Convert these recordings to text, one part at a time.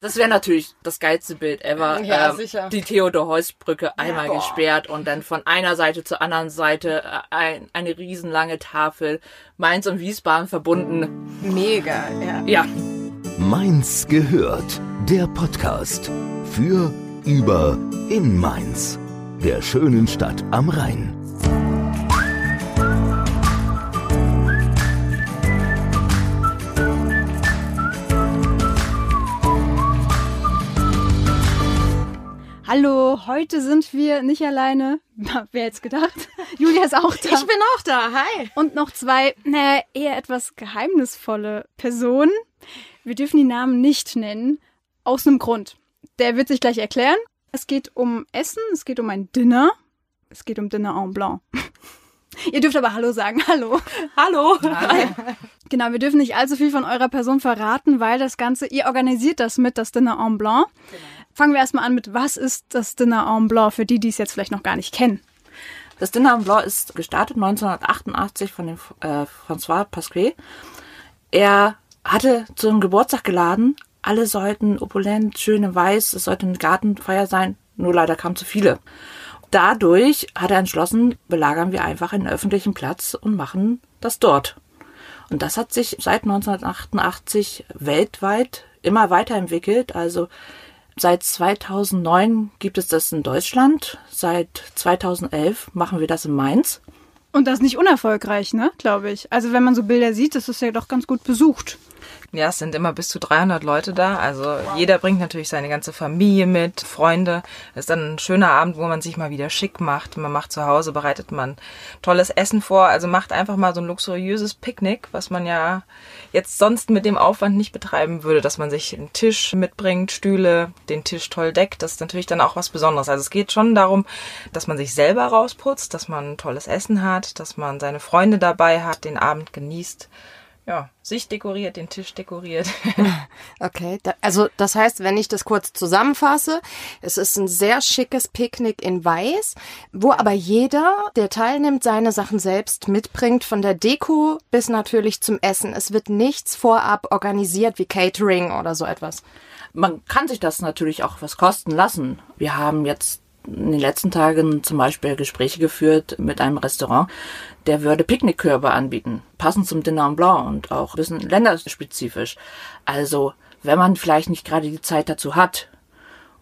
Das wäre natürlich das geilste Bild ever. Ja, ähm, sicher. Die Theodor-Heuss-Brücke einmal Boah. gesperrt und dann von einer Seite zur anderen Seite äh, ein, eine riesenlange Tafel. Mainz und Wiesbaden verbunden. Mega, ja. Ja, Mainz gehört. Der Podcast für, über, in Mainz. Der schönen Stadt am Rhein. Hallo, heute sind wir nicht alleine. Wer hätte gedacht? Julia ist auch da. Ich bin auch da, hi. Und noch zwei, naja, eher etwas geheimnisvolle Personen. Wir dürfen die Namen nicht nennen. Aus einem Grund. Der wird sich gleich erklären. Es geht um Essen, es geht um ein Dinner. Es geht um Dinner en Blanc. Ihr dürft aber Hallo sagen. Hallo. hallo. Genau, wir dürfen nicht allzu viel von eurer Person verraten, weil das Ganze, ihr organisiert das mit, das Dinner en Blanc. Fangen wir erstmal an mit, was ist das Dinner en Blanc für die, die es jetzt vielleicht noch gar nicht kennen? Das Dinner en Blanc ist gestartet 1988 von dem äh, François Pasquier. Er hatte zum Geburtstag geladen. Alle sollten opulent, schön in weiß. Es sollte eine Gartenfeier sein. Nur leider kamen zu viele. Dadurch hat er entschlossen, belagern wir einfach einen öffentlichen Platz und machen das dort. Und das hat sich seit 1988 weltweit immer weiterentwickelt. Also Seit 2009 gibt es das in Deutschland. Seit 2011 machen wir das in Mainz. Und das nicht unerfolgreich, ne, glaube ich. Also wenn man so Bilder sieht, das ist ja doch ganz gut besucht. Ja, es sind immer bis zu 300 Leute da. Also jeder bringt natürlich seine ganze Familie mit, Freunde. Es ist dann ein schöner Abend, wo man sich mal wieder schick macht. Man macht zu Hause, bereitet man tolles Essen vor. Also macht einfach mal so ein luxuriöses Picknick, was man ja jetzt sonst mit dem Aufwand nicht betreiben würde, dass man sich einen Tisch mitbringt, Stühle, den Tisch toll deckt. Das ist natürlich dann auch was Besonderes. Also es geht schon darum, dass man sich selber rausputzt, dass man tolles Essen hat, dass man seine Freunde dabei hat, den Abend genießt ja, sich dekoriert, den Tisch dekoriert. Okay, da, also das heißt, wenn ich das kurz zusammenfasse, es ist ein sehr schickes Picknick in Weiß, wo aber jeder, der teilnimmt, seine Sachen selbst mitbringt, von der Deko bis natürlich zum Essen. Es wird nichts vorab organisiert wie Catering oder so etwas. Man kann sich das natürlich auch was kosten lassen. Wir haben jetzt in den letzten Tagen zum Beispiel Gespräche geführt mit einem Restaurant, der würde Picknickkörbe anbieten, passend zum Dinner en Blanc und auch ein bisschen länderspezifisch. Also, wenn man vielleicht nicht gerade die Zeit dazu hat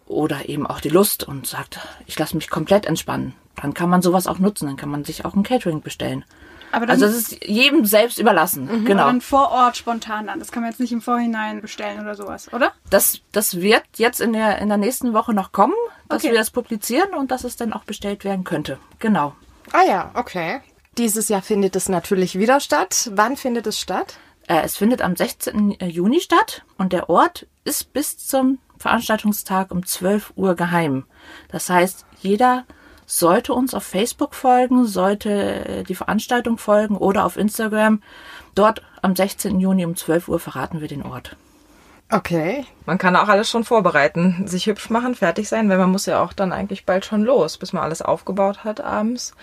oder eben auch die Lust und sagt, ich lasse mich komplett entspannen, dann kann man sowas auch nutzen, dann kann man sich auch ein Catering bestellen. Aber dann, Also es ist jedem selbst überlassen. aber Genau. dann vor Ort spontan dann. Das kann man jetzt nicht im Vorhinein bestellen oder sowas, oder? Das, das wird jetzt in der, in der nächsten Woche noch kommen, dass Okay. wir das publizieren und dass es dann auch bestellt werden könnte. Genau. Ah ja, okay. Dieses Jahr findet es natürlich wieder statt. Wann findet es statt? Äh, es findet am 16. Juni statt und der Ort ist bis zum Veranstaltungstag um 12 Uhr geheim. Das heißt, jeder sollte uns auf Facebook folgen, sollte äh, die Veranstaltung folgen oder auf Instagram. Dort am 16. Juni um 12 Uhr verraten wir den Ort. Okay. Man kann auch alles schon vorbereiten, sich hübsch machen, fertig sein, weil man muss ja auch dann eigentlich bald schon los, bis man alles aufgebaut hat abends.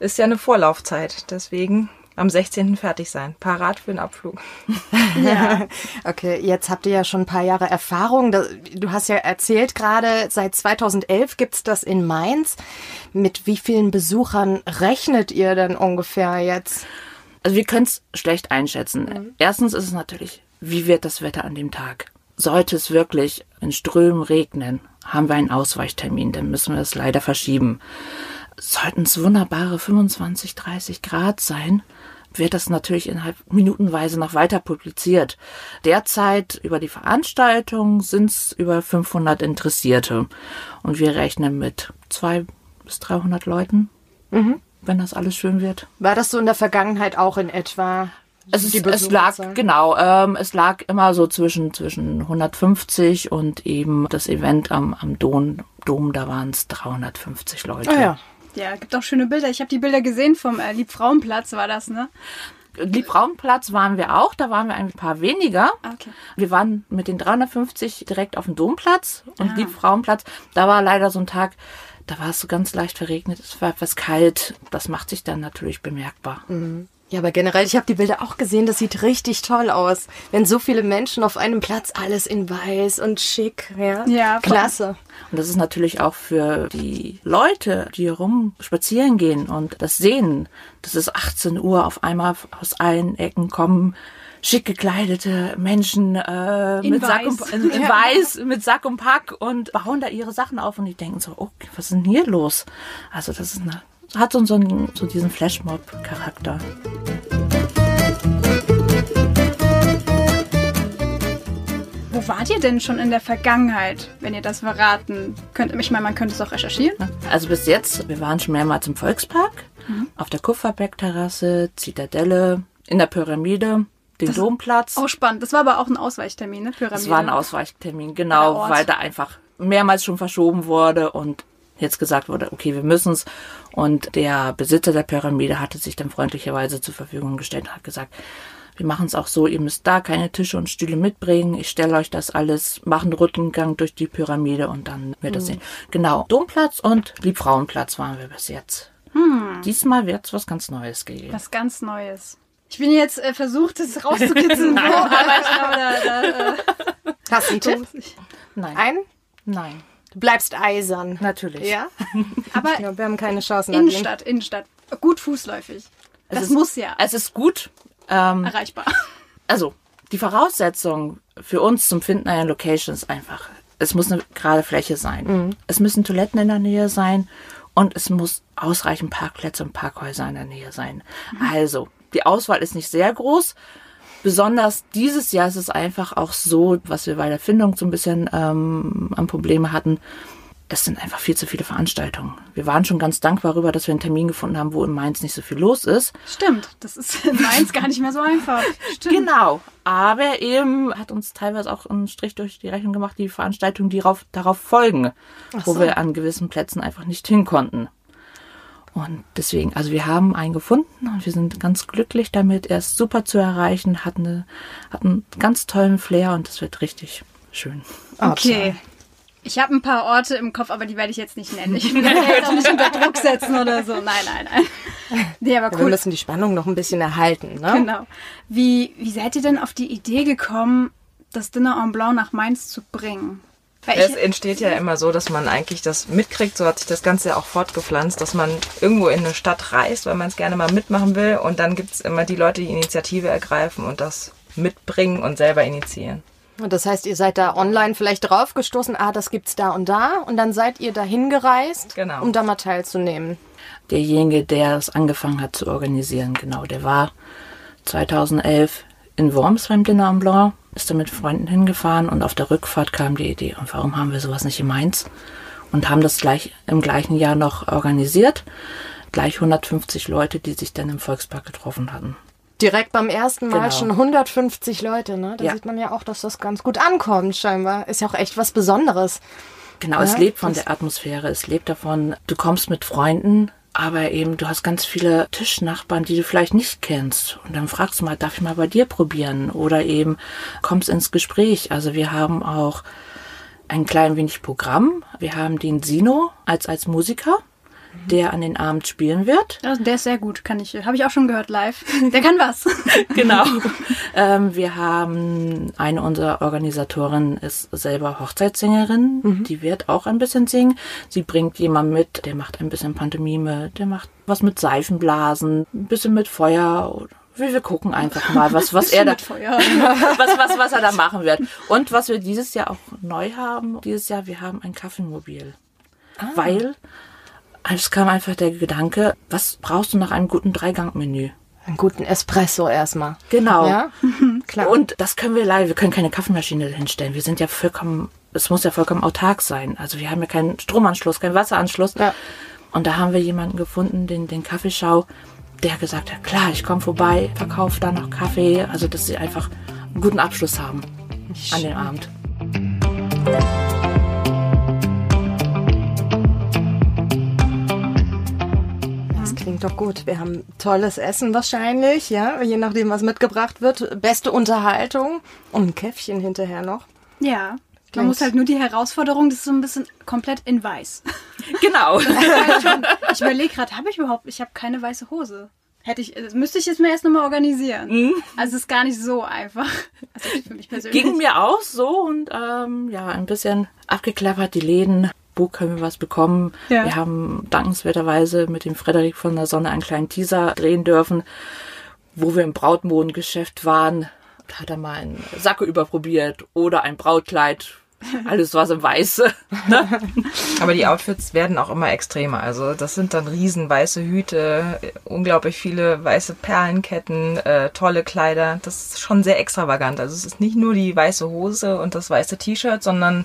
Ist ja eine Vorlaufzeit, deswegen am 16. fertig sein, parat für den Abflug. Ja. Okay, jetzt habt ihr ja schon ein paar Jahre Erfahrung. Du hast ja erzählt gerade, seit 2011 gibt's das in Mainz. Mit wie vielen Besuchern rechnet ihr denn ungefähr jetzt? Also wir können es schlecht einschätzen. Erstens ist es natürlich, wie wird das Wetter an dem Tag? Sollte es wirklich in Strömen regnen, haben wir einen Ausweichtermin, dann müssen wir es leider verschieben. Sollten es wunderbare 25, 30 Grad sein, wird das natürlich innerhalb minutenweise noch weiter publiziert. Derzeit über die Veranstaltung sind es über 500 Interessierte und wir rechnen mit zwei bis 300 Leuten, wenn das alles schön wird. War das so in der Vergangenheit auch in etwa? Es, ist, es lag, genau, ähm, es lag immer so zwischen, zwischen 150 und eben das Event am, am Dom, Dom, da waren es 350 Leute. Ah ja. Ja, gibt auch schöne Bilder. Ich habe die Bilder gesehen vom äh, Liebfrauenplatz, war das, ne? Liebfrauenplatz waren wir auch, da waren wir ein paar weniger. Okay. Wir waren mit den 350 direkt auf dem Domplatz und Liebfrauenplatz, da war leider so ein Tag, da war es so ganz leicht verregnet, es war etwas kalt, das macht sich dann natürlich bemerkbar. Ja, aber generell, ich habe die Bilder auch gesehen, das sieht richtig toll aus. Wenn so viele Menschen auf einem Platz, alles in weiß und schick, ja. Ja, klasse. Und das ist natürlich auch für die Leute, die hier rum spazieren gehen und das sehen, dass es 18 Uhr auf einmal aus allen Ecken kommen schick gekleidete Menschen äh, In mit Sack und weiß. in, in weiß mit Sack und Pack und bauen da ihre Sachen auf und die denken so, okay, was ist denn hier los? Also das ist eine, hat so, so, einen, so diesen Flashmob-Charakter. Wo wart ihr denn schon in der Vergangenheit, wenn ihr das verraten könnt? Ich meine, man könnte es auch recherchieren. Also bis jetzt, wir waren schon mehrmals im Volkspark, auf der Kupferbergterrasse, Zitadelle, in der Pyramide, den Domplatz. Auch spannend. Das war aber auch ein Ausweichtermin, ne? Pyramide. Das war ein Ausweichtermin, genau, weil da einfach mehrmals schon verschoben wurde und jetzt gesagt wurde, okay, wir müssen's. Und der Besitzer der Pyramide hatte sich dann freundlicherweise zur Verfügung gestellt und hat gesagt, wir machen es auch so, ihr müsst da keine Tische und Stühle mitbringen. Ich stelle euch das alles, mache einen Rundgang durch die Pyramide und dann wird Mhm. das sehen. Genau, Domplatz und Liebfrauenplatz waren wir bis jetzt. Diesmal wird's was ganz Neues geben. Was ganz Neues. Ich bin jetzt äh, versucht, das rauszukitzeln, wo, aber ich glaube, da, da äh, Hast du einen Tipp? Nein, Ein? nein, Du bleibst eisern. natürlich. Ja? Aber ja? Wir haben keine Chance. Nadine. Innenstadt, Innenstadt. Gut fußläufig. Das ist- muss ja Es ist gut. Ähm, erreichbar. also die Voraussetzung für uns zum Finden einer Location ist einfach, es muss eine gerade Fläche sein. Es müssen Toiletten in der Nähe sein und es muss ausreichend Parkplätze und Parkhäuser in der Nähe sein. Also, die Auswahl ist nicht sehr groß. Besonders dieses Jahr ist es einfach auch so, was wir bei der Findung so ein bisschen ähm, an Probleme hatten. Es sind einfach viel zu viele Veranstaltungen. Wir waren schon ganz dankbar darüber, dass wir einen Termin gefunden haben, wo in Mainz nicht so viel los ist. Stimmt, das ist in Mainz gar nicht mehr so einfach. Stimmt. Genau. Aber eben hat uns teilweise auch einen Strich durch die Rechnung gemacht, die Veranstaltungen, die darauf, darauf folgen, wo wir an gewissen Plätzen einfach nicht hin konnten. Und deswegen, also wir haben einen gefunden und wir sind ganz glücklich damit. Er ist super zu erreichen, hat, eine, hat einen ganz tollen Flair und es wird richtig schön. Okay. Ich habe ein paar Orte im Kopf, aber die werde ich jetzt nicht nennen. Ich will jetzt auch nicht unter Druck setzen oder so. Nein, nein, nein. Nee, aber Wir cool. müssen die Spannung noch ein bisschen erhalten. Ne? Genau. Wie, wie seid ihr denn auf die Idee gekommen, das Dinner en Blanc nach Mainz zu bringen? Weil Es entsteht ja immer so, dass man eigentlich das mitkriegt, so hat sich das Ganze ja auch fortgepflanzt, dass man irgendwo in eine Stadt reist, weil man es gerne mal mitmachen will und dann gibt es immer die Leute, die Initiative ergreifen und das mitbringen und selber initiieren. Und das heißt, ihr seid da online vielleicht draufgestoßen, ah, das gibt's da und da. Und dann seid ihr dahin gereist, Genau. um da mal teilzunehmen. Derjenige, der es angefangen hat zu organisieren, genau, der war 2011 in Worms beim Dinner am Blanc, ist da mit Freunden hingefahren und auf der Rückfahrt kam die Idee, und warum haben wir sowas nicht in Mainz? Und haben das gleich im gleichen Jahr noch organisiert. Gleich 150 Leute, die sich dann im Volkspark getroffen hatten. Direkt beim ersten Mal Genau. schon 150 Leute, ne? Da Ja. sieht man ja auch, dass das ganz gut ankommt, scheinbar. Ist ja auch echt was Besonderes. Genau, es Ja, lebt von der Atmosphäre, es lebt davon, du kommst mit Freunden, aber eben du hast ganz viele Tischnachbarn, die du vielleicht nicht kennst. Und dann fragst du mal, darf ich mal bei dir probieren? Oder eben kommst ins Gespräch. Also wir haben auch ein klein wenig Programm. Wir haben den Sino als, als Musiker, der an den Abend spielen wird. Ja, der ist sehr gut, kann ich, habe ich auch schon gehört live. Der kann was. Genau. ähm, wir haben eine unserer Organisatoren ist selber Hochzeitssängerin. Die wird auch ein bisschen singen. Sie bringt jemanden mit, der macht ein bisschen Pantomime, der macht was mit Seifenblasen, ein bisschen mit Feuer. Wir, wir gucken einfach mal, was, was er da, was, was, was er da machen wird. Und was wir dieses Jahr auch neu haben, dieses Jahr, wir haben ein Kaffeemobil. Weil es kam einfach der Gedanke, was brauchst du nach einem guten Dreigang-Menü? Einen guten Espresso erstmal. Genau. Ja? Klar. Und das können wir leider, wir können keine Kaffeemaschine hinstellen. Wir sind ja vollkommen, es muss ja vollkommen autark sein. Also wir haben ja keinen Stromanschluss, keinen Wasseranschluss. Ja. Und da haben wir jemanden gefunden, den, den Kaffeeschau, der gesagt hat, klar, ich komme vorbei, verkaufe da noch Kaffee. Also dass sie einfach einen guten Abschluss haben an dem Abend. Klingt doch gut. Wir haben tolles Essen wahrscheinlich, ja, je nachdem, was mitgebracht wird. Beste Unterhaltung und ein Käffchen hinterher noch. Ja. Man Klingt- muss halt nur die Herausforderung, das ist so ein bisschen komplett in weiß. Genau. Ich überlege gerade, habe ich überhaupt, ich habe keine weiße Hose. Hätte ich, das müsste ich jetzt mir erst nochmal organisieren. Also es ist gar nicht so einfach. Also für mich persönlich. Ging mir auch so und ähm, ja, ein bisschen abgeklappert, die Läden. Wo können wir was bekommen? Ja. Wir haben dankenswerterweise mit dem Frederik von der Sonne einen kleinen Teaser drehen dürfen, wo wir im Brautmodengeschäft waren. Da hat er mal einen Sakko überprobiert oder ein Brautkleid. Alles was im Weiße. Aber die Outfits werden auch immer extremer. Also das sind dann riesen weiße Hüte, unglaublich viele weiße Perlenketten, äh, tolle Kleider. Das ist schon sehr extravagant. Also es ist nicht nur die weiße Hose und das weiße T-Shirt, sondern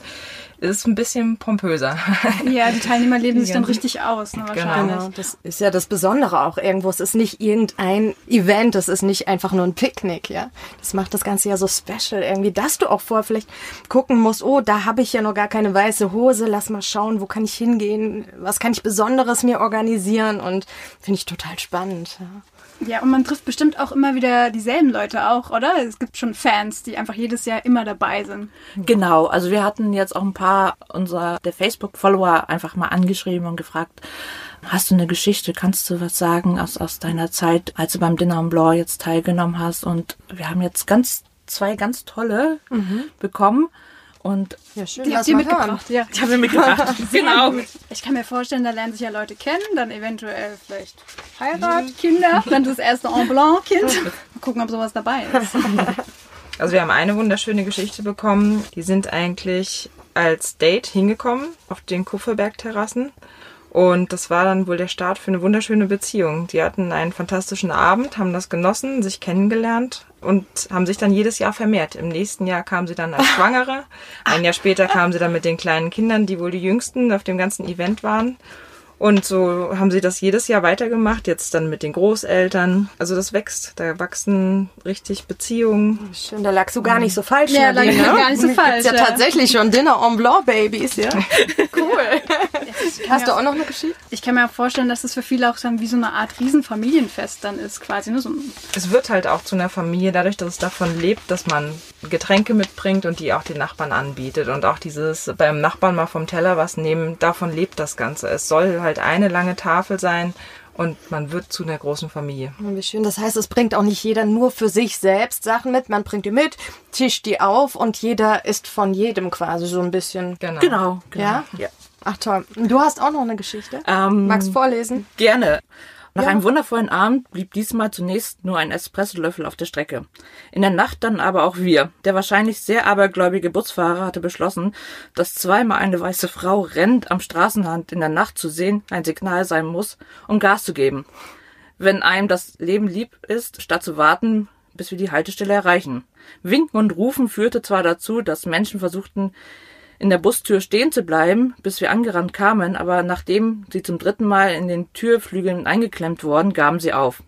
ist ein bisschen pompöser. Ja, die Teilnehmer leben sich dann richtig aus, ne, wahrscheinlich. Genau, das ist ja das Besondere auch irgendwo. Es ist nicht irgendein Event, es ist nicht einfach nur ein Picknick, ja. Das macht das Ganze ja so special irgendwie, dass du auch vorher vielleicht gucken musst, oh, da habe ich ja noch gar keine weiße Hose, lass mal schauen, wo kann ich hingehen, was kann ich Besonderes mir organisieren und finde ich total spannend. Ja. Ja, und man trifft bestimmt auch immer wieder dieselben Leute auch, oder? Es gibt schon Fans, die einfach jedes Jahr immer dabei sind. Genau, also wir hatten jetzt auch ein paar unserer der Facebook-Follower einfach mal angeschrieben und gefragt, hast du eine Geschichte, kannst du was sagen aus, aus deiner Zeit, als du beim Dinner en Blanc jetzt teilgenommen hast? Und wir haben jetzt ganz zwei ganz tolle bekommen und Ja, schön. Die habt ihr hören. mitgebracht, ja. die haben wir mitgebracht. genau. Ich kann mir vorstellen, da lernen sich ja Leute kennen, dann eventuell vielleicht Heirat, Kinder, dann das erste En Blanc-Kind. Mal gucken, ob sowas dabei ist. Also wir haben eine wunderschöne Geschichte bekommen. Die sind eigentlich als Date hingekommen auf den Kupferberg-Terrassen. Und das war dann wohl der Start für eine wunderschöne Beziehung. Die hatten einen fantastischen Abend, haben das genossen, sich kennengelernt und haben sich dann jedes Jahr vermehrt. Im nächsten Jahr kamen sie dann als Schwangere. Ein Jahr später kamen sie dann mit den kleinen Kindern, die wohl die jüngsten auf dem ganzen Event waren. Und so haben sie das jedes Jahr weitergemacht, jetzt dann mit den Großeltern. Also das wächst, da wachsen richtig Beziehungen. Schön, da lagst du gar nicht so falsch. Ja, lag Nadine, ich ne? gar nicht so falsch, Gibt's ja, ja. tatsächlich schon Dinner en Blanc Babys, ja. Cool. Hast du auch noch eine Geschichte? Ich kann mir auch vorstellen, dass es für viele auch dann wie so eine Art Riesenfamilienfest dann ist, quasi. Ne? So ein Es wird halt auch zu einer Familie, dadurch, dass es davon lebt, dass man Getränke mitbringt und die auch den Nachbarn anbietet. Und auch dieses beim Nachbarn mal vom Teller was nehmen, davon lebt das Ganze. Es soll halt eine lange Tafel sein und man wird zu einer großen Familie. Wie schön. Das heißt, es bringt auch nicht jeder nur für sich selbst Sachen mit. Man bringt die mit, tischt die auf und jeder isst von jedem quasi so ein bisschen. Genau. Genau, genau. Ja? ja. Ach toll. Du hast auch noch eine Geschichte? Ähm, Magst vorlesen? Gerne. Nach Ja. einem wundervollen Abend blieb diesmal zunächst nur ein Espressolöffel auf der Strecke. In der Nacht dann aber auch wir. Der wahrscheinlich sehr abergläubige Busfahrer hatte beschlossen, dass zweimal eine weiße Frau rennend am Straßenrand in der Nacht zu sehen ein Signal sein muss, um Gas zu geben. Wenn einem das Leben lieb ist, statt zu warten, bis wir die Haltestelle erreichen. Winken und Rufen führte zwar dazu, dass Menschen versuchten, in der Bustür stehen zu bleiben, bis wir angerannt kamen, aber nachdem sie zum dritten Mal in den Türflügeln eingeklemmt wurden, gaben sie auf.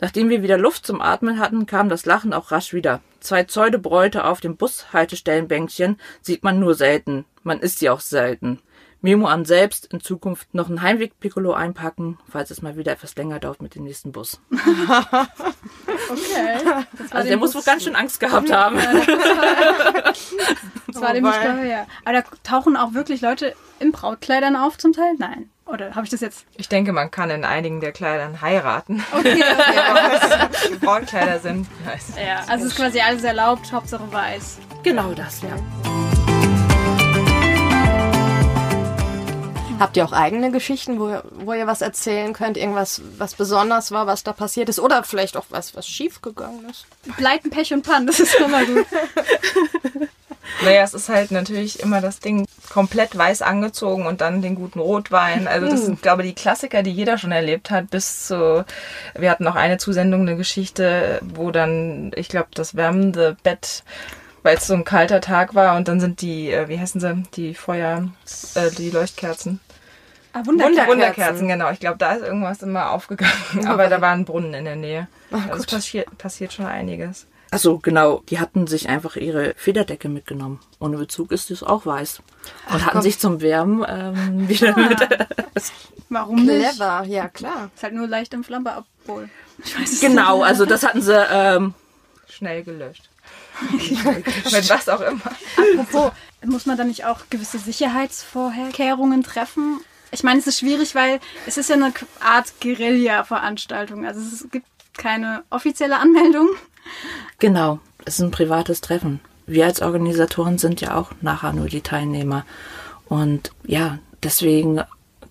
Nachdem wir wieder Luft zum Atmen hatten, kam das Lachen auch rasch wieder. Zwei Pseudobräute auf dem Bushaltestellenbänkchen sieht man nur selten. Man isst sie auch selten. Memo an selbst, in Zukunft noch ein Heimweg-Piccolo einpacken, falls es mal wieder etwas länger dauert mit dem nächsten Bus. Okay. Also der muss wohl ganz schön Angst gehabt haben. Das war Wobei- geheuer. Aber da tauchen auch wirklich Leute in Brautkleidern auf zum Teil? Nein. Oder habe ich das jetzt? Ich denke, man kann in einigen der Kleidern heiraten. Okay, okay. Brautkleider sind. Nice. ja, also es ist quasi alles erlaubt, Hauptsache weiß. Genau das, ja. Habt ihr auch eigene Geschichten, wo, ihr- wo ihr was erzählen könnt? Irgendwas, was besonders war, was da passiert ist? Oder vielleicht auch was, was schief gegangen ist? Pleiten, Pech und Pan, das ist immer gut. Naja, es ist halt natürlich immer das Ding komplett weiß angezogen und dann den guten Rotwein. Also das sind, glaube ich, die Klassiker, die jeder schon erlebt hat. Bis zu, wir hatten noch eine Zusendung, eine Geschichte, wo dann, ich glaube, das wärmende Bett, weil es so ein kalter Tag war und dann sind die, äh, wie heißen sie, die Feuer, äh, die Leuchtkerzen. Ah, Wunderkerzen. Wunderkerzen. Genau. Ich glaube, da ist irgendwas immer aufgegangen. Aber da war ein Brunnen in der Nähe. Also es passiert, passiert schon einiges. Also genau, die hatten sich einfach ihre Federdecke mitgenommen. Ohne Bezug ist es auch weiß. Und hatten komm. sich zum Wärmen ähm, wieder mit. Warum nicht? Clever, ja klar. Ist halt nur leicht entflammbar, obwohl. Ich weiß genau, also das hatten sie. Ähm, Schnell gelöscht. Mit was auch immer. Apropos, muss man da nicht auch gewisse Sicherheitsvorkehrungen treffen? Ich meine, es ist schwierig, weil es ist ja eine Art Guerilla-Veranstaltung. Also es gibt keine offizielle Anmeldung. Genau, es ist ein privates Treffen. Wir als Organisatoren sind ja auch nachher nur die Teilnehmer. Und ja, deswegen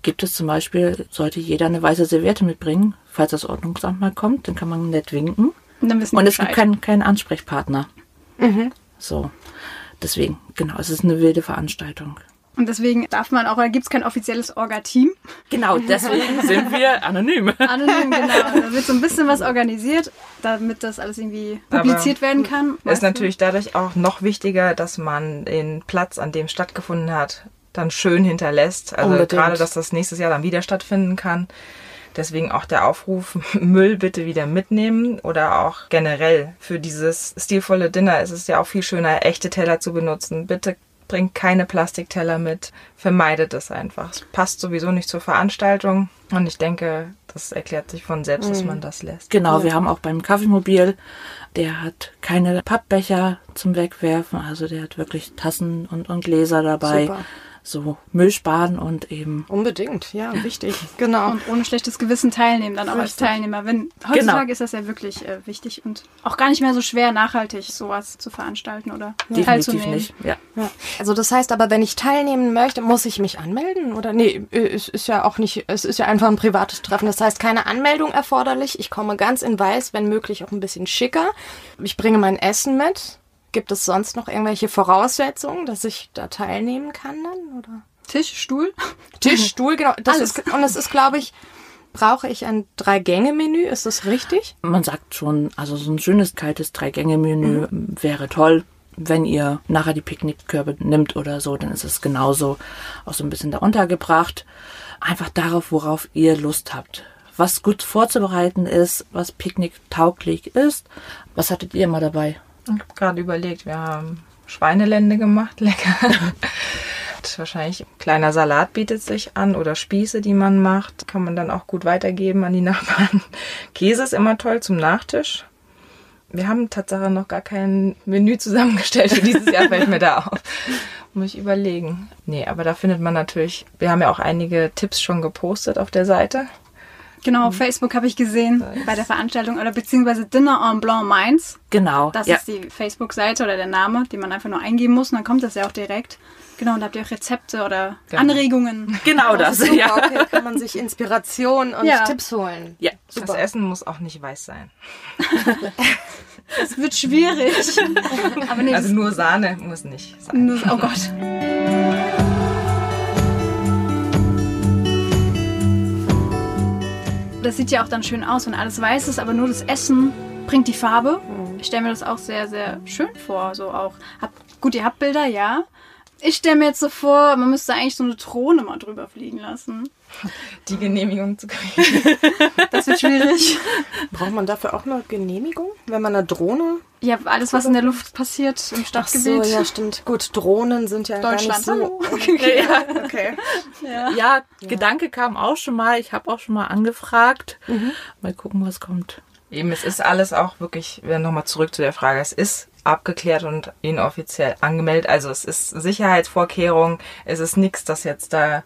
gibt es zum Beispiel, sollte jeder eine weiße Serviette mitbringen, falls das Ordnungsamt mal kommt, dann kann man nett winken. Und, dann wissen Und es gibt keinen, keinen Ansprechpartner. So. Deswegen, genau, es ist eine wilde Veranstaltung. Und deswegen darf man auch, da gibt es kein offizielles Orga-Team. Genau, deswegen sind wir anonym. Anonym, genau. Da wird so ein bisschen was organisiert, damit das alles irgendwie publiziert werden kann. Ist natürlich dadurch auch noch wichtiger, dass man den Platz, an dem stattgefunden hat, dann schön hinterlässt. Also Unbedingt. gerade, dass das nächstes Jahr dann wieder stattfinden kann. Deswegen auch der Aufruf, Müll bitte wieder mitnehmen oder auch generell für dieses stilvolle Dinner ist es ja auch viel schöner, echte Teller zu benutzen. Bitte bringt keine Plastikteller mit, vermeidet es einfach. Es passt sowieso nicht zur Veranstaltung und ich denke, das erklärt sich von selbst, dass man das lässt. Genau, wir haben auch beim Kaffeemobil, der hat keine Pappbecher zum Wegwerfen, also der hat wirklich Tassen und, und Gläser dabei. Super. So Müll sparen und eben Unbedingt, ja, wichtig. Genau. Und ohne schlechtes Gewissen teilnehmen, dann auch als. Teilnehmer. Wenn, heutzutage Genau. ist das ja wirklich äh, wichtig und auch gar nicht mehr so schwer, nachhaltig sowas zu veranstalten oder definitiv teilzunehmen. nicht. Ja. Ja. Also das heißt aber, wenn ich teilnehmen möchte, muss ich mich anmelden? Oder nee, es ist ja auch nicht, es ist ja einfach ein privates Treffen. Das heißt, keine Anmeldung erforderlich. Ich komme ganz in weiß, wenn möglich auch ein bisschen schicker. Ich bringe mein Essen mit. Gibt es sonst noch irgendwelche Voraussetzungen, dass ich da teilnehmen kann dann? Oder? Tisch, Stuhl. Tisch, Stuhl, genau. Das Alles. ist, und es ist, glaube ich, brauche ich ein Drei-Gänge-Menü? Ist das richtig? Man sagt schon, also so ein schönes kaltes Drei-Gänge-Menü wäre toll. Wenn ihr nachher die Picknickkörbe nimmt oder so, dann ist es genauso auch so ein bisschen da untergebracht. Einfach darauf, worauf ihr Lust habt. Was gut vorzubereiten ist, was picknicktauglich ist. Was hattet ihr mal dabei? Ich habe gerade überlegt, wir haben Schweinelände gemacht, lecker. Wahrscheinlich ein kleiner Salat bietet sich an oder Spieße, die man macht. Kann man dann auch gut weitergeben an die Nachbarn. Käse ist immer toll zum Nachtisch. Wir haben tatsächlich noch gar kein Menü zusammengestellt für dieses Jahr, fällt mir da auf. Muss ich überlegen. Nee, aber da findet man natürlich, wir haben ja auch einige Tipps schon gepostet auf der Seite. Genau, auf Facebook habe ich gesehen bei der Veranstaltung oder beziehungsweise Dinner en Blanc Mainz. Genau. Das ja. ist die Facebook-Seite oder der Name, den man einfach nur eingeben muss und dann kommt das ja auch direkt. Genau, und da habt ihr auch Rezepte oder Genau. Anregungen. genau das. Super, Ja. okay, kann man sich Inspiration und Ja. Tipps holen. ja. Das Essen muss auch nicht weiß sein. Es wird schwierig. Aber nee, Also das, nur Sahne muss nicht sein. das, oh Gott. Das sieht ja auch dann schön aus, wenn alles weiß ist, aber nur das Essen bringt die Farbe. Ich stelle mir das auch sehr, sehr schön vor. So auch. Hab, gut, ihr habt Bilder, ja. Ich stelle mir jetzt so vor, man müsste eigentlich so eine Drohne mal drüber fliegen lassen. Die Genehmigung zu kriegen. Das wird schwierig. Braucht man dafür auch eine Genehmigung, wenn man eine Drohne? ja, alles, was in der Luft passiert im Ach Stadtgebiet. so, ja, stimmt. Gut, Drohnen sind ja Deutschland. gar nicht so. Hallo. Okay. Ja, Gedanke kam auch schon mal. Ich habe auch schon mal angefragt. Mhm. Mal gucken, was kommt. Eben, es ist alles auch wirklich, wir nochmal zurück zu der Frage, es ist abgeklärt und inoffiziell angemeldet. Also es ist Sicherheitsvorkehrung, es ist nichts, dass jetzt da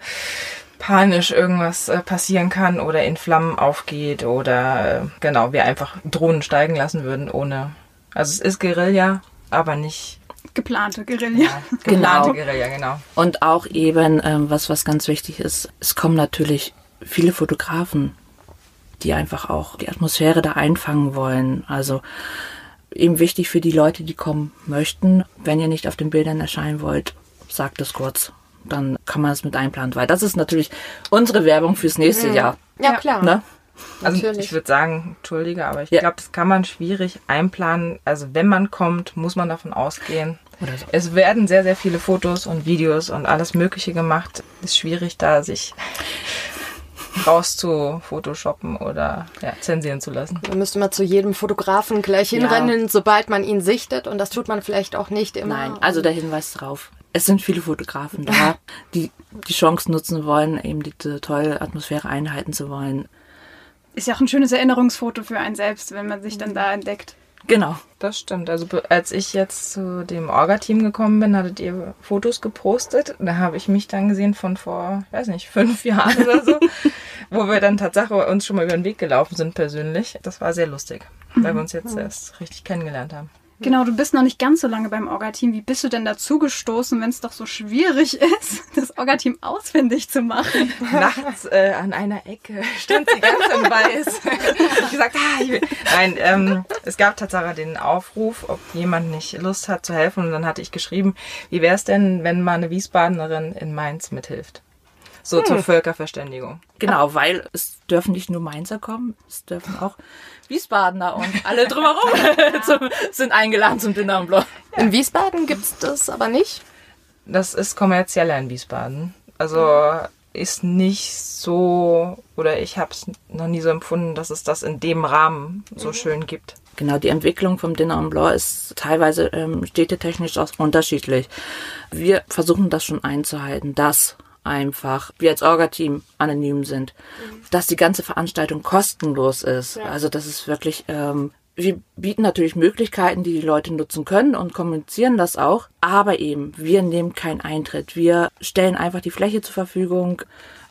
panisch irgendwas äh, passieren kann oder in Flammen aufgeht oder äh, genau, wir einfach Drohnen steigen lassen würden ohne. Also es ist Guerilla, aber nicht Geplante Guerilla. ja, geplante Genau. Guerilla, genau. Und auch eben, ähm, was, was ganz wichtig ist, es kommen natürlich viele Fotografen, die einfach auch die Atmosphäre da einfangen wollen. Also eben wichtig für die Leute, die kommen möchten. Wenn ihr nicht auf den Bildern erscheinen wollt, sagt es kurz. Dann kann man es mit einplanen, weil das ist natürlich unsere Werbung fürs nächste Jahr. Ja, klar. Ne? Also Natürlich. ich würde sagen, entschuldige, aber ich Ja. glaube, das kann man schwierig einplanen. Also wenn man kommt, muss man davon ausgehen. Oder so. Es werden sehr, sehr viele Fotos und Videos und alles Mögliche gemacht. Ist schwierig, da sich raus zu photoshoppen oder ja, zensieren zu lassen. Da müsste man zu jedem Fotografen gleich Ja. hinrennen, sobald man ihn sichtet. Und das tut man vielleicht auch nicht immer. Nein, also der Hinweis drauf. Es sind viele Fotografen da, die die Chance nutzen wollen, eben diese tolle Atmosphäre einhalten zu wollen. Ist ja auch ein schönes Erinnerungsfoto für einen selbst, wenn man sich dann da entdeckt. Genau. Das stimmt. Also als ich jetzt zu dem Orga-Team gekommen bin, hattet ihr Fotos gepostet. Da habe ich mich dann gesehen von vor, weiß nicht, fünf Jahren oder so, wo wir dann tatsächlich uns schon mal über den Weg gelaufen sind persönlich. Das war sehr lustig, weil wir uns jetzt erst richtig kennengelernt haben. Genau, du bist noch nicht ganz so lange beim Orga-Team. Wie bist du denn dazu gestoßen, wenn es doch so schwierig ist, das Orga-Team ausfindig zu machen? Nachts äh, an einer Ecke stand sie ganz in weiß. ich gesagt, ah, ich will. Nein, ähm, es gab tatsächlich den Aufruf, ob jemand nicht Lust hat zu helfen. Und dann hatte ich geschrieben, wie wäre es denn, wenn mal eine Wiesbadenerin in Mainz mithilft? So zur Völkerverständigung. Genau, weil es dürfen nicht nur Mainzer kommen, es dürfen auch Wiesbadener und alle drumherum zum, sind eingeladen zum Dinner und Blanc. In Wiesbaden gibt's das aber nicht. Das ist kommerzieller in Wiesbaden. Also ist nicht so, oder ich habe es noch nie so empfunden, dass es das in dem Rahmen so schön gibt. Genau, die Entwicklung vom Dinner en Blanc ist teilweise ähm, städtetechnisch auch unterschiedlich. Wir versuchen das schon einzuhalten, dass einfach wir als Orga-Team anonym sind, dass die ganze Veranstaltung kostenlos ist. Also das ist wirklich, ähm, wir bieten natürlich Möglichkeiten, die die Leute nutzen können und kommunizieren das auch, aber eben, wir nehmen keinen Eintritt. Wir stellen einfach die Fläche zur Verfügung,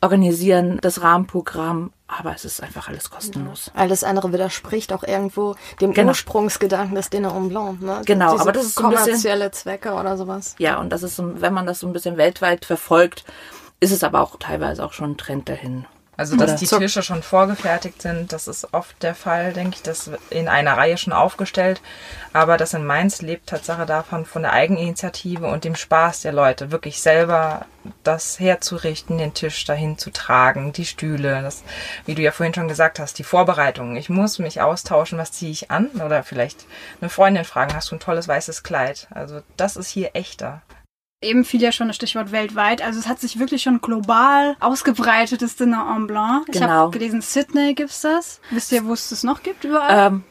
organisieren das Rahmenprogramm, aber es ist einfach alles kostenlos. Alles andere widerspricht auch irgendwo dem Genau. Ursprungsgedanken des Dinner en Blanc. Ne? Genau, Diese aber das ist so ein bisschen- kommerzielle Zwecke oder sowas. Ja, und das ist, wenn man das so ein bisschen weltweit verfolgt, ist es aber auch teilweise auch schon ein Trend dahin. Also, dass Oder die zur- Tische schon vorgefertigt sind, das ist oft der Fall, denke ich, das in einer Reihe schon aufgestellt. Aber das in Mainz lebt Tatsache davon, von der Eigeninitiative und dem Spaß der Leute, wirklich selber das herzurichten, den Tisch dahin zu tragen, die Stühle, das, wie du ja vorhin schon gesagt hast, die Vorbereitungen. Ich muss mich austauschen, was ziehe ich an? Oder vielleicht eine Freundin fragen, hast du ein tolles weißes Kleid? Also, das ist hier echter. Eben fiel ja schon das Stichwort weltweit. Also es hat sich wirklich schon global ausgebreitet, das Dinner en Blanc. Ich Genau. habe gelesen, Sydney gibt's das. Wisst ihr, wo es das noch gibt überall? Ähm,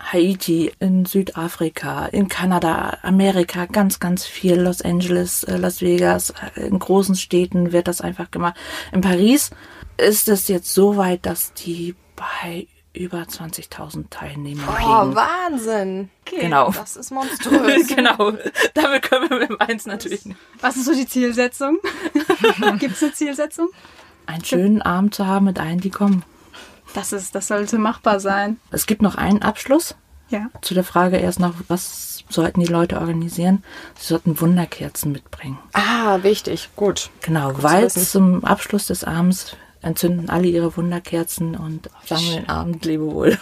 Haiti, in Südafrika, in Kanada, Amerika, ganz, ganz viel. Los Angeles, äh, Las Vegas, äh, in großen Städten wird das einfach gemacht. In Paris ist es jetzt so weit, dass die bei über 20.000 Teilnehmern Oh, liegen. Wahnsinn. Genau. Das ist monströs. genau. Damit können wir mit eins natürlich nicht. Was ist so die Zielsetzung? Gibt's eine Zielsetzung? Einen schönen Abend zu haben mit allen, die kommen. Das ist, das sollte machbar sein. Es gibt noch einen Abschluss. Ja. Zu der Frage erst noch, was sollten die Leute organisieren? Sie sollten Wunderkerzen mitbringen. ah, wichtig. Gut. Genau, zu weil wissen. zum Abschluss des Abends entzünden alle ihre Wunderkerzen und sagen den Abend Lebewohl.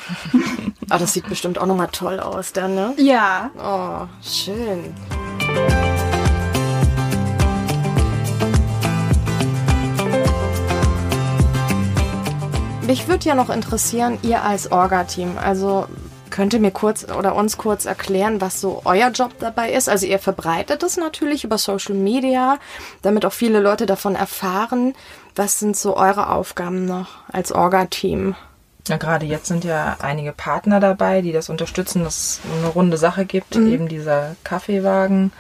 Aber das sieht bestimmt auch nochmal toll aus dann, ne? Ja. Oh, schön. Mich würde ja noch interessieren, ihr als Orga-Team, also könnt ihr mir kurz oder uns kurz erklären, was so euer Job dabei ist? Also ihr verbreitet es natürlich über Social Media, damit auch viele Leute davon erfahren. Was sind so eure Aufgaben noch als Orga-Team? Ja, gerade jetzt sind ja einige Partner dabei, die das unterstützen, dass es eine runde Sache gibt. Eben dieser Kaffeewagen,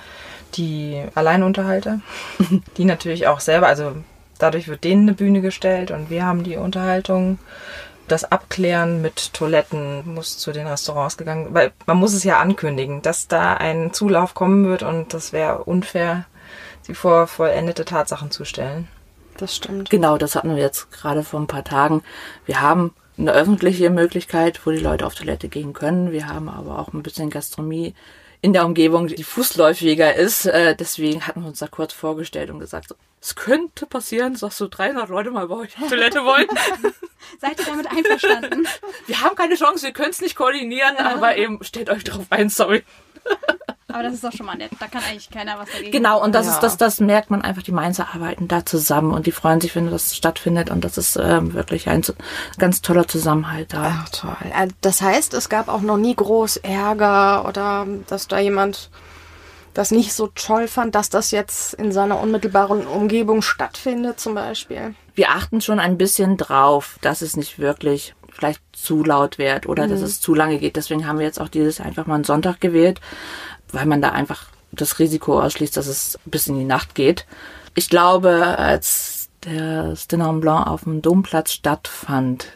die Alleinunterhalter, die natürlich auch selber, also dadurch wird denen eine Bühne gestellt und wir haben die Unterhaltung. Das Abklären mit Toiletten muss zu den Restaurants gegangen, weil man muss es ja ankündigen, dass da ein Zulauf kommen wird und das wäre unfair, sie vor vollendete Tatsachen zu stellen. Das stimmt. Genau, das hatten wir jetzt gerade vor ein paar Tagen. Wir haben eine öffentliche Möglichkeit, wo die Leute auf Toilette gehen können. Wir haben aber auch ein bisschen Gastronomie in der Umgebung, die fußläufiger ist. Äh, deswegen hatten wir uns da kurz vorgestellt und gesagt, so, es könnte passieren, dass so 300 Leute mal bei euch auf Toilette wollen. Seid ihr damit einverstanden? Wir haben keine Chance, wir können es nicht koordinieren, aber eben stellt euch drauf ein, sorry. Aber das ist doch schon mal nett. Da kann eigentlich keiner was dagegen Genau, und das Ja. ist das, das merkt man einfach, die Mainzer arbeiten da zusammen und die freuen sich, wenn das stattfindet und das ist ähm, wirklich ein ganz toller Zusammenhalt da. Ach toll. Äh, Das heißt, es gab auch noch nie groß Ärger oder dass da jemand das nicht so toll fand, dass das jetzt in seiner unmittelbaren Umgebung stattfindet zum Beispiel. Wir achten schon ein bisschen drauf, dass es nicht wirklich vielleicht zu laut wird oder dass es zu lange geht. Deswegen haben wir jetzt auch dieses einfach mal einen Sonntag gewählt, weil man da einfach das Risiko ausschließt, dass es bis in die Nacht geht. Ich glaube, als der Dinner Blanc auf dem Domplatz stattfand,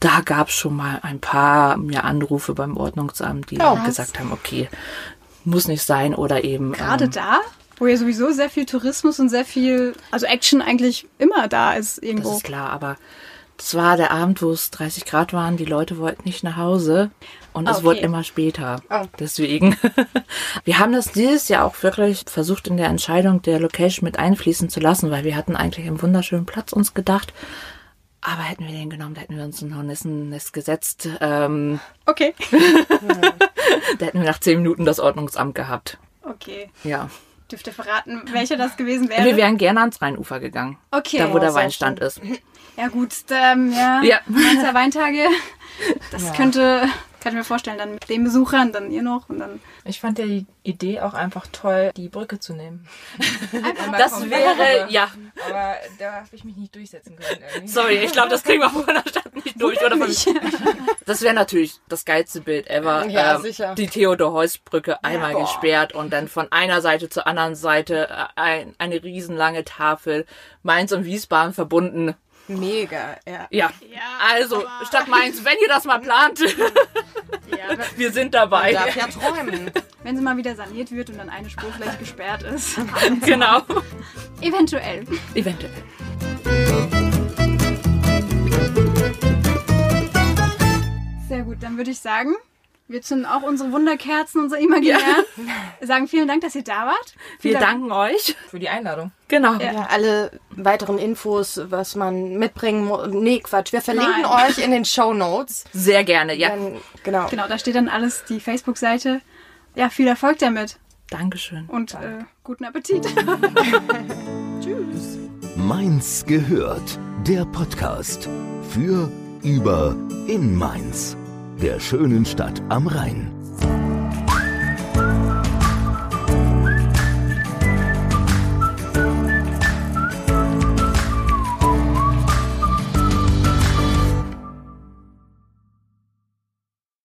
da gab es schon mal ein paar mir Anrufe beim Ordnungsamt, die Oh, gesagt haben, okay, muss nicht sein oder eben. Gerade ähm, da, wo ja sowieso sehr viel Tourismus und sehr viel, also Action eigentlich immer da ist Das irgendwo. ist klar, aber das war der Abend, wo es 30 Grad waren. Die Leute wollten nicht nach Hause und es Okay. wurde immer später. Oh. Deswegen. Wir haben das dieses Jahr auch wirklich versucht, in der Entscheidung der Location mit einfließen zu lassen, weil wir hatten eigentlich einen wunderschönen Platz uns gedacht. Aber hätten wir den genommen, da hätten wir uns ein Hornissennest gesetzt. Ähm, Okay. da hätten wir nach 10 Minuten das Ordnungsamt gehabt. Okay. Ja. Dürft ihr verraten, welcher das gewesen wäre? Wir wären gerne ans Rheinufer gegangen. Okay. Da, wo der Weinstand ist. Ja gut, ähm, ja. Ja. Mainzer Weintage. Das könnte, kann ich mir vorstellen, dann mit den Besuchern, dann ihr noch und dann. Ich fand ja die Idee auch einfach toll, die Brücke zu nehmen. Das wäre, ja, Aber da habe ich mich nicht durchsetzen können. Irgendwie. Sorry, ich glaube, das kriegen wir von der Stadt nicht durch. Oder von das wäre natürlich das geilste Bild ever. Ja, ähm, sicher. Die Theodor-Heuss-Brücke einmal boah. gesperrt und dann von einer Seite zur anderen Seite äh, ein, eine riesenlange Tafel. Mainz und Wiesbaden verbunden. Mega, ja. Ja, Ja, also Stadt Mainz, wenn ihr das mal plant, Ja, wir sind dabei. Darf ja träumen. wenn sie mal wieder saniert wird und dann eine Spur vielleicht gesperrt ist. Genau. Eventuell. Eventuell. Sehr gut, dann würde ich sagen, wir zünden auch unsere Wunderkerzen, unsere imaginären. Sagen vielen Dank, dass ihr da wart. Wir Vielen Dank. danken euch. Für die Einladung. Genau. Ja, alle weiteren Infos, was man mitbringen muss. Nee, Quatsch. Wir verlinken Nein. euch in den Show Notes. Sehr gerne. Ja. Dann, genau. Genau, da steht dann alles, die Facebook-Seite. Ja, viel Erfolg damit Dankeschön. und äh, guten Appetit. Tschüss. Mainz gehört. Der Podcast für, über, in Mainz. Der schönen Stadt am Rhein.